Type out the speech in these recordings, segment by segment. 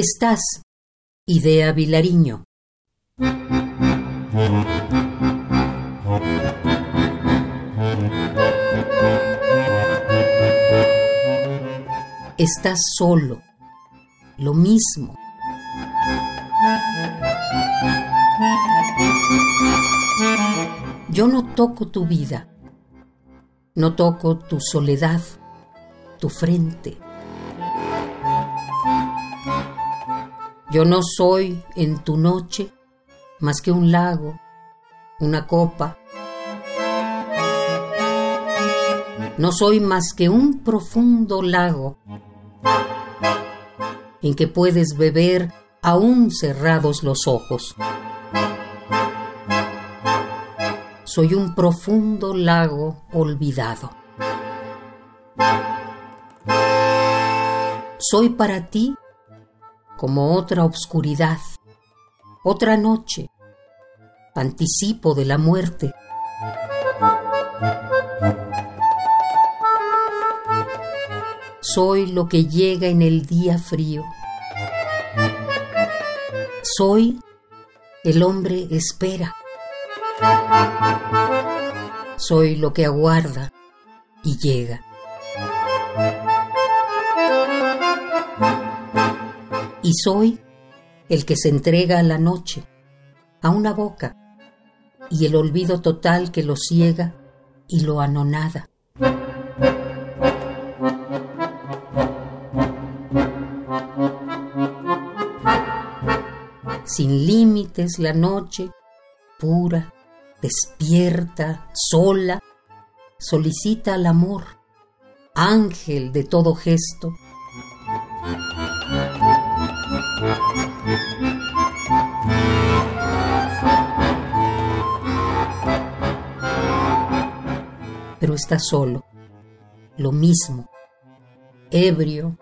Estás, Idea Vilariño. Estás solo, lo mismo. Yo no toco tu vida, no toco tu soledad, tu frente. Yo no soy en tu noche más que un lago, una copa. No soy más que un profundo lago en que puedes beber aún cerrados los ojos. Soy un profundo lago olvidado. Soy para ti como otra obscuridad, otra noche, anticipo de la muerte. Soy lo que llega en el día frío. Soy el hombre espera. Soy lo que aguarda y llega. Y soy el que se entrega a la noche, a una boca, y el olvido total que lo ciega y lo anonada. Sin límites la noche, pura, despierta, sola, solicita al amor, ángel de todo gesto. Pero está solo, lo mismo, ebrio,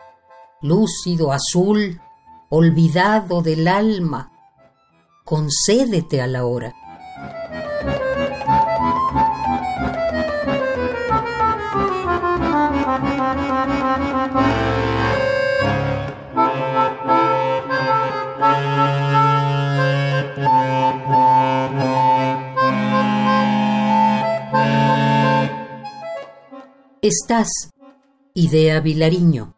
lúcido, azul, olvidado del alma, concédete a la hora. Estás, Idea Vilariño.